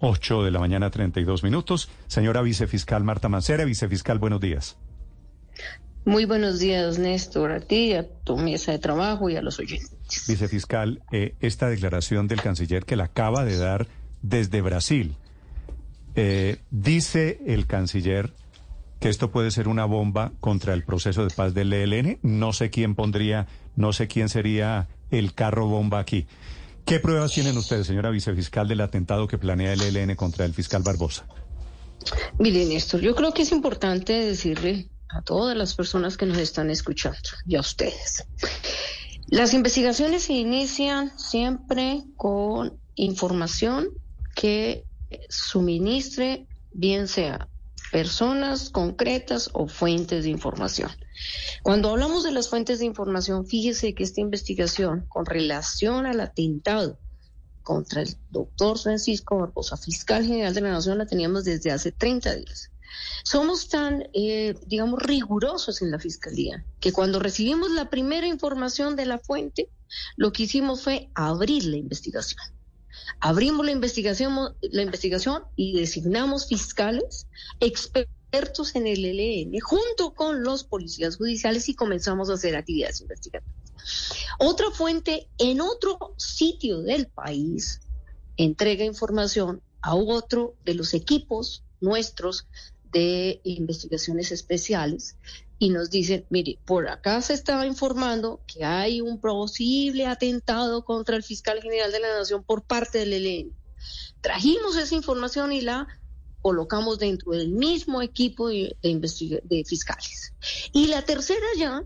8 de la mañana, 32 minutos. Señora vicefiscal Marta Mancera, vicefiscal, buenos días. Muy buenos días, Néstor, a ti, a tu mesa de trabajo y a los oyentes. Vicefiscal, eh, esta declaración del canciller que la acaba de dar desde Brasil, eh, dice el canciller que esto puede ser una bomba contra el proceso de paz del ELN. No sé quién pondría, no sé quién sería el carro bomba aquí. ¿Qué pruebas tienen ustedes, señora vicefiscal, del atentado que planea el ELN contra el fiscal Barbosa? Mire, Néstor, yo creo que es importante decirle a todas las personas que nos están escuchando y a ustedes. Las investigaciones se inician siempre con información que suministre, bien sea personas concretas o fuentes de información. Cuando hablamos de las fuentes de información, fíjese que esta investigación con relación al atentado contra el doctor Francisco Barbosa, fiscal general de la Nación, la teníamos desde hace 30 días. Somos tan, eh, digamos, rigurosos en la Fiscalía que cuando recibimos la primera información de la fuente, lo que hicimos fue abrir la investigación. Abrimos la investigación, la investigación y designamos fiscales, expertos en el ELN, junto con los policías judiciales y comenzamos a hacer actividades investigativas. Otra fuente en otro sitio del país entrega información a otro de los equipos nuestros de investigaciones especiales y nos dicen, mire, por acá se estaba informando que hay un posible atentado contra el fiscal general de la Nación por parte del ELN. Trajimos esa información y la colocamos dentro del mismo equipo de, de fiscales. Y la tercera ya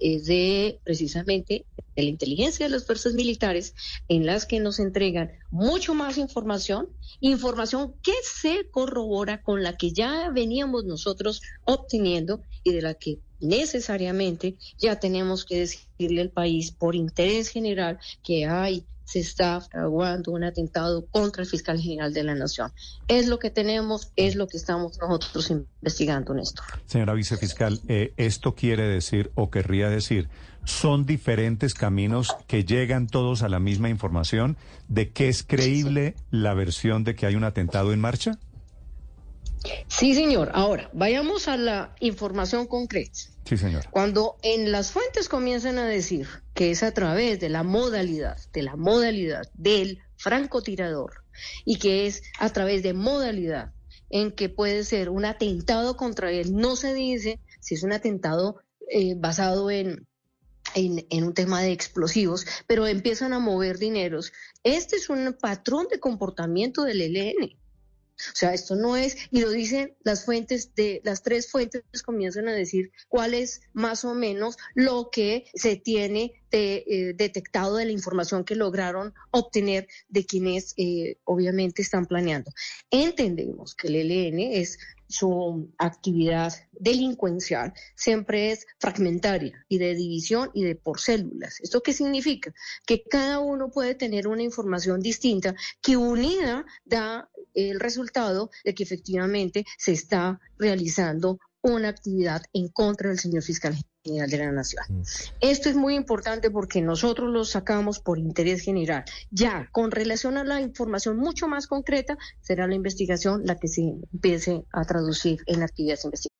es de precisamente de la inteligencia de las fuerzas militares en las que nos entregan mucho más información, información que se corrobora con la que ya veníamos nosotros obteniendo y de la que necesariamente ya tenemos que decirle al país por interés general que hay se está fraguando un atentado contra el fiscal general de la Nación. Es lo que tenemos, es lo que estamos nosotros investigando, Néstor. Señora vicefiscal, eh, esto quiere decir o querría decir, son diferentes caminos que llegan todos a la misma información de que es creíble la versión de que hay un atentado en marcha? Sí, señor. Ahora, vayamos a la información concreta. Sí, señor. Cuando en las fuentes comienzan a decir que es a través de la modalidad, de la modalidad del francotirador y que es a través de modalidad en que puede ser un atentado contra él, no se dice si es un atentado eh, basado en, en, en, un tema de explosivos, pero empiezan a mover dineros. Este es un patrón de comportamiento del ELN. O sea, esto no es, y lo dicen las fuentes de, las tres fuentes comienzan a decir cuál es más o menos lo que se tiene eh, detectado de la información que lograron obtener de quienes eh, obviamente están planeando. Entendemos que el ELN es su actividad delincuencial siempre es fragmentaria y de división y de por células. ¿Esto qué significa? Que cada uno puede tener una información distinta que unida da el resultado de que efectivamente se está realizando una actividad en contra del señor fiscal general de la Nación. Mm. Esto es muy importante porque nosotros lo sacamos por interés general. Ya, con relación a la información mucho más concreta, será la investigación la que se empiece a traducir en actividades investigativas.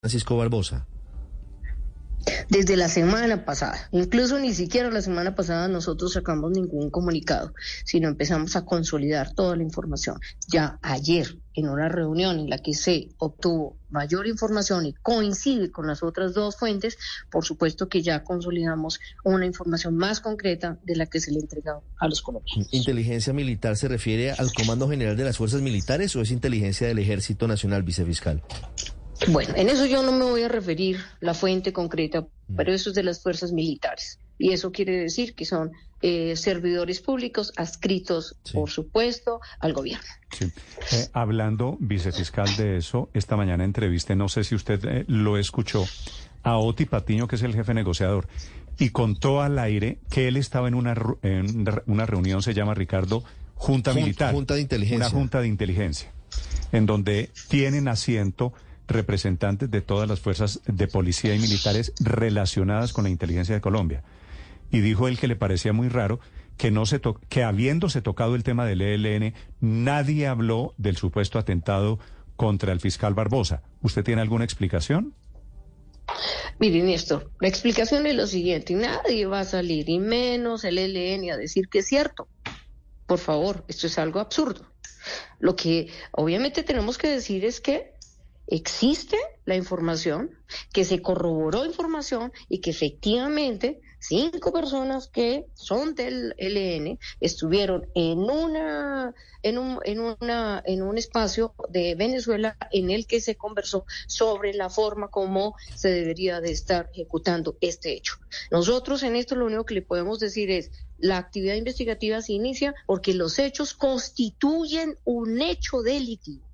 Francisco Barbosa. Desde la semana pasada, incluso ni siquiera la semana pasada nosotros sacamos ningún comunicado, sino empezamos a consolidar toda la información. Ya ayer, en una reunión en la que se obtuvo mayor información y coincide con las otras dos fuentes, por supuesto que ya consolidamos una información más concreta de la que se le entregado a los colombianos. ¿Inteligencia militar se refiere al Comando General de las Fuerzas Militares o es inteligencia del Ejército Nacional, vicefiscal? Bueno, en eso yo no me voy a referir la fuente concreta, mm. pero eso es de las fuerzas militares. Y eso quiere decir que son eh, servidores públicos adscritos, por supuesto, al gobierno. Sí. Eh, hablando, vicefiscal, de eso, esta mañana entrevisté, no sé si usted eh, lo escuchó, a Oti Patiño, que es el jefe negociador, y contó al aire que él estaba en una, en una reunión, se llama Ricardo, Junta, Militar. Junta de Inteligencia. Una Junta de Inteligencia, en donde tienen asiento representantes de todas las fuerzas de policía y militares relacionadas con la inteligencia de Colombia y dijo él que le parecía muy raro que no se que habiéndose tocado el tema del ELN, nadie habló del supuesto atentado contra el fiscal Barbosa. ¿Usted tiene alguna explicación? Mire, Néstor, la explicación es lo siguiente, nadie va a salir, y menos el ELN, a decir que es cierto. Por favor, esto es algo absurdo. Lo que obviamente tenemos que decir es que existe la información, que se corroboró información y que efectivamente cinco personas que son del LN estuvieron en una en un en una en un espacio de Venezuela en el que se conversó sobre la forma como se debería de estar ejecutando este hecho. Nosotros en esto lo único que le podemos decir es la actividad investigativa se inicia porque los hechos constituyen un hecho delictivo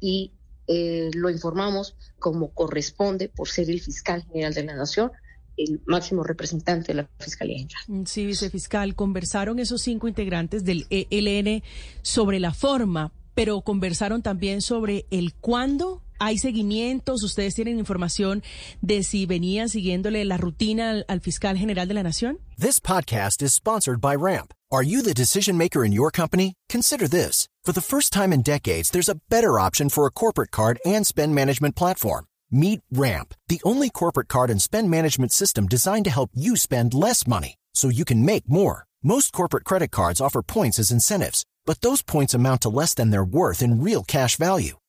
y eh, lo informamos como corresponde por ser el fiscal general de la Nación, el máximo representante de la Fiscalía General. Mm, sí, vicefiscal, conversaron esos cinco integrantes del ELN sobre la forma, pero conversaron también sobre el cuándo. ¿Hay seguimientos? ¿Ustedes tienen información de si venían siguiéndole la rutina al, al fiscal general de la Nación? This podcast is sponsored by Ramp. Are you the decision maker in your company? Consider this. For the first time in decades, there's a better option for a corporate card and spend management platform. Meet Ramp, the only corporate card and spend management system designed to help you spend less money so you can make more. Most corporate credit cards offer points as incentives, but those points amount to less than their worth in real cash value.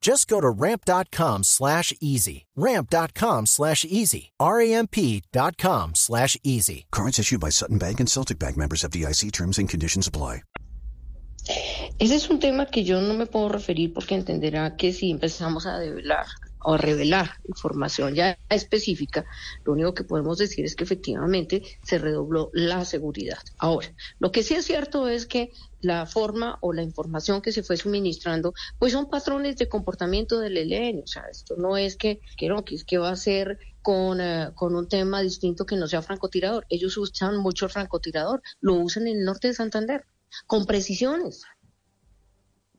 Just go to ramp.com slash easy. Ramp.com slash easy. R-A-M-P.com slash easy. Cards issued by Sutton Bank and Celtic Bank members of DIC terms and conditions apply. Ese es un tema que yo no me puedo referir porque entenderá que si empezamos a develar o revelar información ya específica, lo único que podemos decir es que efectivamente se redobló la seguridad. Ahora, lo que sí es cierto es que la forma o la información que se fue suministrando, pues son patrones de comportamiento del ELN. O sea, esto no es que, que, que, es va a ser con, uh, con un tema distinto que no sea francotirador. Ellos usan mucho el francotirador, lo usan en el norte de Santander, con precisiones.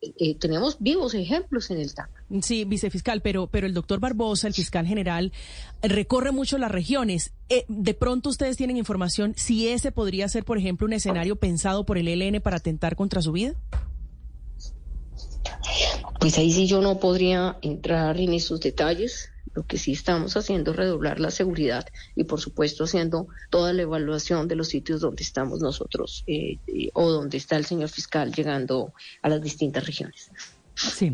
Eh, tenemos vivos ejemplos en el TAC. Sí, vicefiscal, pero, pero el doctor Barbosa, el fiscal general, recorre mucho las regiones. Eh, de pronto ustedes tienen información si ese podría ser, por ejemplo, un escenario pensado por el ELN para atentar contra su vida. Pues ahí sí yo no podría entrar en esos detalles. Lo que sí estamos haciendo es redoblar la seguridad y, por supuesto, haciendo toda la evaluación de los sitios donde estamos nosotros eh, eh, o donde está el señor fiscal llegando a las distintas regiones. Sí,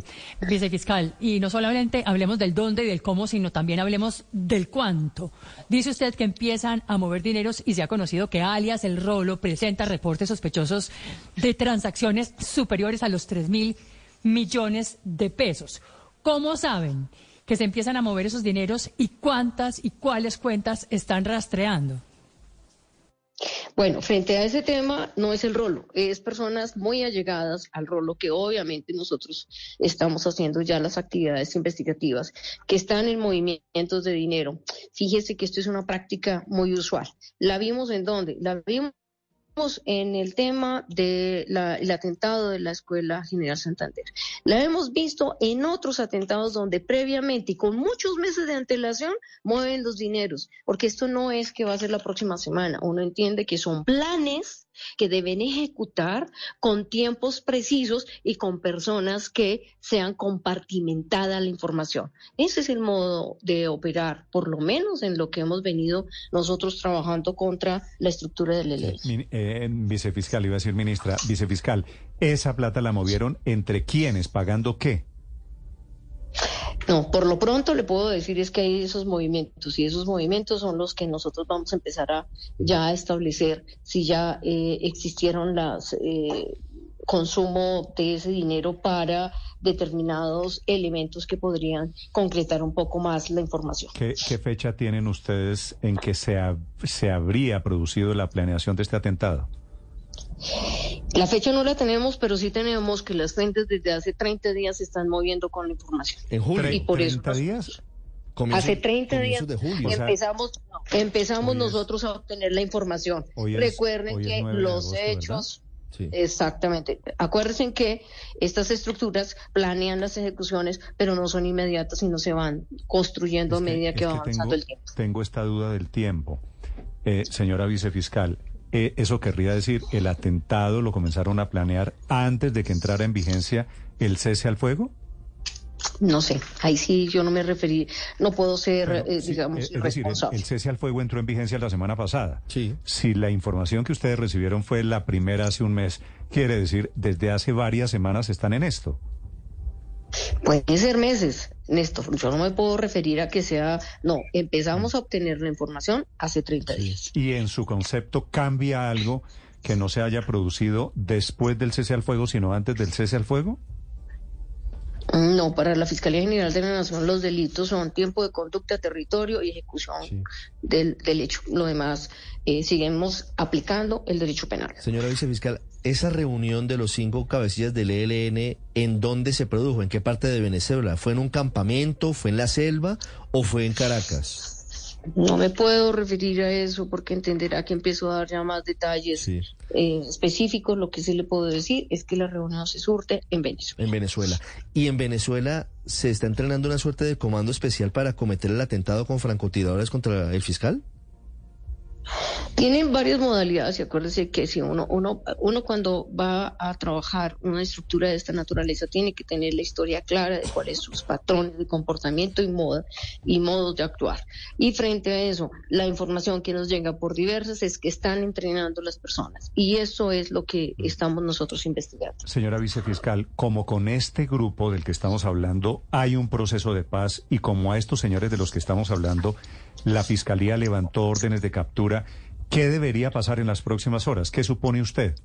vicefiscal, y no solamente hablemos del dónde y del cómo, sino también hablemos del cuánto. Dice usted que empiezan a mover dineros y se ha conocido que alias El Rolo presenta reportes sospechosos de transacciones superiores a los 3 mil millones de pesos. ¿Cómo saben que se empiezan a mover esos dineros y cuántas y cuáles cuentas están rastreando? Bueno, frente a ese tema no es el rolo, es personas muy allegadas al rolo que obviamente nosotros estamos haciendo ya las actividades investigativas que están en movimientos de dinero. Fíjese que esto es una práctica muy usual. ¿La vimos en dónde? La vimos en el tema del atentado de la Escuela General Santander. La hemos visto en otros atentados donde previamente y con muchos meses de antelación mueven los dineros, porque esto no es que va a ser la próxima semana. Uno entiende que son planes que deben ejecutar con tiempos precisos y con personas que sean compartimentada la información. Ese es el modo de operar, por lo menos en lo que hemos venido nosotros trabajando contra la estructura de la ley. Eh, vicefiscal, iba a decir ministra, vicefiscal, ¿esa plata la movieron entre quiénes? ¿Pagando qué? No, por lo pronto le puedo decir es que hay esos movimientos y esos movimientos son los que nosotros vamos a empezar a ya a establecer si ya eh, existieron las eh, consumo de ese dinero para determinados elementos que podrían concretar un poco más la información. ¿Qué, fecha tienen ustedes en que se, se habría producido la planeación de este atentado? La fecha no la tenemos, pero sí tenemos que las fuentes desde hace 30 días se están moviendo con la información. ¿En julio? Y por ¿30 días? hace 30 días empezamos, empezamos nosotros a obtener la información. Recuerden que los hechos... Exactamente. Acuérdense que estas estructuras planean las ejecuciones, pero no son inmediatas, sino se van construyendo a medida que, va avanzando el tiempo. Tengo esta duda del tiempo. Eh, señora vicefiscal, eh, ¿eso querría decir el atentado lo comenzaron a planear antes de que entrara en vigencia el cese al fuego? No sé, ahí sí yo no me referí, no puedo ser, eh, digamos, es decir, el, cese al fuego entró en vigencia la semana pasada. Sí. Si la información que ustedes recibieron fue la primera hace un mes, quiere decir, desde hace varias semanas están en esto. Pueden ser meses, Néstor. Yo no me puedo referir a que sea. No, empezamos a obtener la información hace 30 días. ¿Y en su concepto cambia algo que no se haya producido después del cese al fuego, sino antes del cese al fuego? No, para la Fiscalía General de la Nación los delitos son tiempo de conducta, territorio y ejecución del, hecho. Lo demás, eh, seguimos aplicando el derecho penal. Señora vicefiscal, esa reunión de los cinco cabecillas del ELN, ¿en dónde se produjo? ¿En qué parte de Venezuela? ¿Fue en un campamento? ¿Fue en la selva? ¿O fue en Caracas? No me puedo referir a eso porque entenderá que empiezo a dar ya más detalles eh, específicos. Lo que sí le puedo decir es que la reunión se surte en Venezuela. En Venezuela. ¿Y en Venezuela se está entrenando una suerte de comando especial para cometer el atentado con francotiradores contra el fiscal? Tienen varias modalidades y acuérdense que si uno, uno, uno cuando va a trabajar una estructura de esta naturaleza tiene que tener la historia clara de cuáles son sus patrones de comportamiento y moda y modos de actuar. Y frente a eso, la información que nos llega por diversas es que están entrenando las personas y eso es lo que estamos nosotros investigando. Señora vicefiscal, como con este grupo del que estamos hablando hay un proceso de paz y como a estos señores de los que estamos hablando, la fiscalía levantó órdenes de captura ¿Qué debería pasar en las próximas horas? ¿Qué supone usted?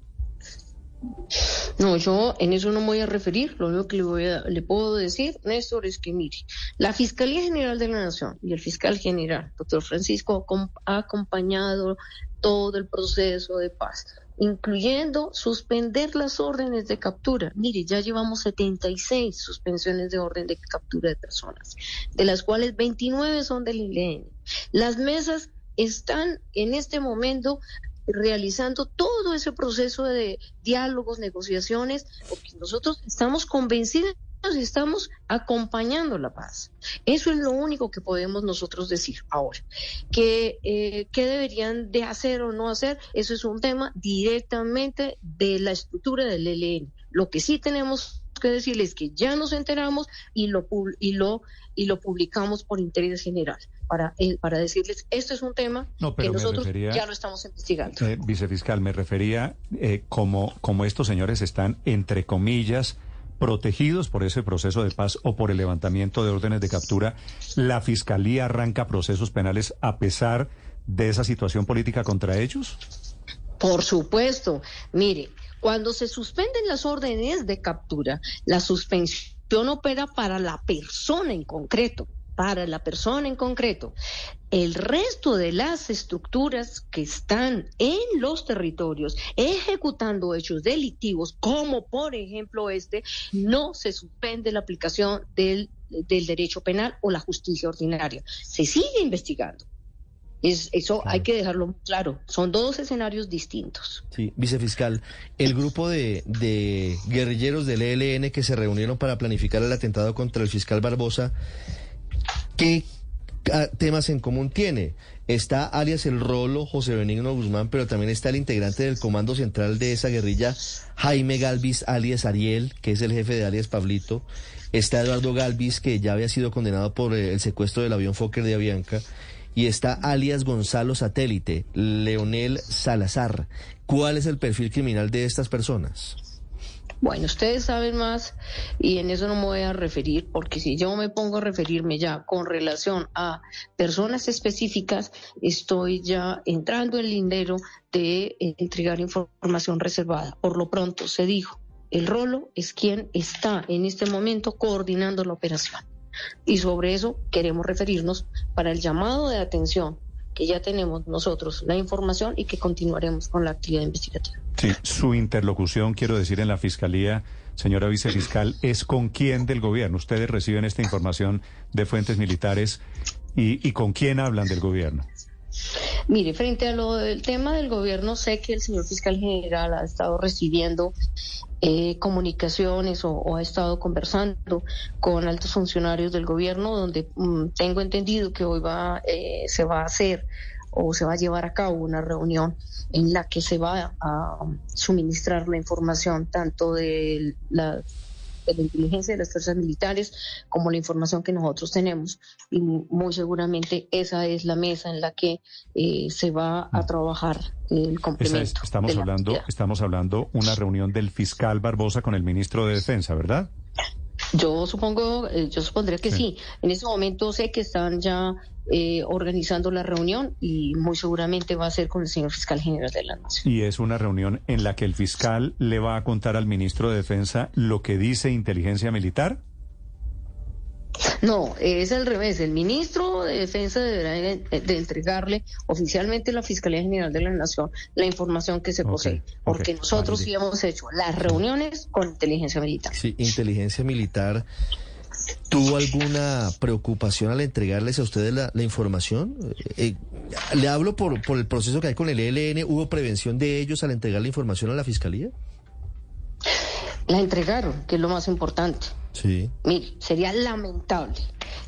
No, yo en eso no me voy a referir. Lo único que le, voy a, le puedo decir, Néstor, es que mire, la Fiscalía General de la Nación y el fiscal general, doctor Francisco, ha acompañado todo el proceso de paz, incluyendo suspender las órdenes de captura. Mire, ya llevamos 76 suspensiones de orden de captura de personas, de las cuales 29 son del ILN. Las mesas están en este momento realizando todo ese proceso de diálogos, negociaciones, porque nosotros estamos convencidos y estamos acompañando la paz. Eso es lo único que podemos nosotros decir ahora. Que, eh, ¿Qué deberían de hacer o no hacer? Eso es un tema directamente de la estructura del ELN. Lo que sí tenemos que decirles que ya nos enteramos y lo, y lo, y lo publicamos por interés general para, eh, para decirles, esto es un tema que nosotros ya lo estamos investigando. Eh, vicefiscal, me refería eh, como, como estos señores están, entre comillas, protegidos por ese proceso de paz o por el levantamiento de órdenes de captura, ¿la Fiscalía arranca procesos penales a pesar de esa situación política contra ellos? Por supuesto. Mire, cuando se suspenden las órdenes de captura, la suspensión opera para la persona en concreto para la persona en concreto. El resto de las estructuras que están en los territorios ejecutando hechos delictivos, como por ejemplo este, no se suspende la aplicación del, derecho penal o la justicia ordinaria. Se sigue investigando. Es, eso hay que dejarlo claro. Son dos escenarios distintos. Sí, vicefiscal, el grupo de, de guerrilleros del ELN que se reunieron para planificar el atentado contra el fiscal Barbosa ¿Qué ah, temas en común tiene. Está alias el Rolo, José Benigno Guzmán, pero también está el integrante del comando central de esa guerrilla, Jaime Galvis, alias Ariel, que es el jefe de alias Pablito. Está Eduardo Galvis, que ya había sido condenado por eh, el secuestro del avión Fokker de Avianca. Y está alias Gonzalo Satélite, Leonel Salazar. ¿Cuál es el perfil criminal de estas personas? Bueno, ustedes saben más y en eso no me voy a referir porque si yo me pongo a referirme ya con relación a personas específicas, estoy ya entrando en el lindero de entregar información reservada. Por lo pronto se dijo, el rolo es quien está en este momento coordinando la operación. Y sobre eso queremos referirnos para el llamado de atención que ya tenemos nosotros la información y que continuaremos con la actividad investigativa. Sí, su interlocución, quiero decir, en la Fiscalía, señora vicefiscal, es con quién del gobierno. Ustedes reciben esta información de fuentes militares y, y con quién hablan del gobierno. Mire, frente a lo del tema del gobierno, sé que el señor fiscal general ha estado recibiendo eh, comunicaciones o, ha estado conversando con altos funcionarios del gobierno, donde mm, tengo entendido que hoy va, eh, se va a hacer o se va a llevar a cabo una reunión en la que se va a suministrar la información tanto de la de la inteligencia de las fuerzas militares como la información que nosotros tenemos. Y muy seguramente esa es la mesa en la que eh, se va a mm. trabajar el complemento. estamos hablando, estamos hablando una reunión del fiscal Barbosa con el ministro de Defensa, ¿verdad? Yo supongo, eh, yo supondría que sí. En ese momento sé que están ya eh, organizando la reunión y muy seguramente va a ser con el señor fiscal general de la Nación. Y es una reunión en la que el fiscal le va a contar al ministro de Defensa lo que dice inteligencia militar. No, es al revés. El ministro de Defensa deberá de, entregarle oficialmente a la Fiscalía General de la Nación la información que se posee, porque nosotros sí hemos hecho las reuniones con inteligencia militar. Sí, inteligencia militar. ¿Tuvo alguna preocupación al entregarles a ustedes la, información? Eh, eh, le hablo por, por el proceso que hay con el ELN. ¿Hubo prevención de ellos al entregar la información a la Fiscalía? La entregaron, que es lo más importante. Sí. Mire, sería lamentable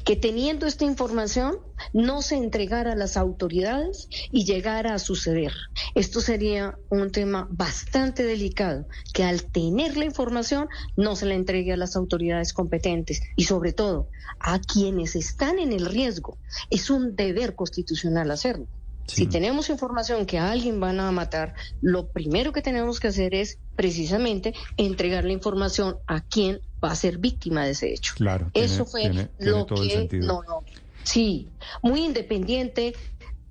que teniendo esta información no se entregara a las autoridades y llegara a suceder. Esto sería un tema bastante delicado, que al tener la información no se la entregue a las autoridades competentes y sobre todo a quienes están en el riesgo. Es un deber constitucional hacerlo. Si tenemos información que a alguien van a matar, lo primero que tenemos que hacer es precisamente entregar la información a quien va a ser víctima de ese hecho. Claro. Eso fue lo que no, no. Sí, muy independiente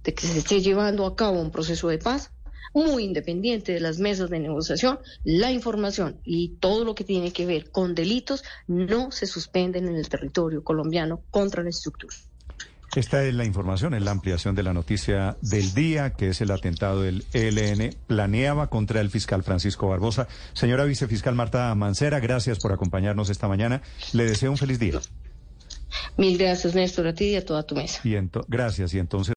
de que se esté llevando a cabo un proceso de paz, muy independiente de las mesas de negociación, la información y todo lo que tiene que ver con delitos no se suspenden en el territorio colombiano contra la estructura. Esta es la información, es la ampliación de la noticia del día, que es el atentado del ELN planeaba contra el fiscal Francisco Barbosa. Señora vicefiscal Marta Mancera, gracias por acompañarnos esta mañana. Le deseo un feliz día. Mil gracias, Néstor, a ti y a toda tu mesa. Y gracias. Y entonces.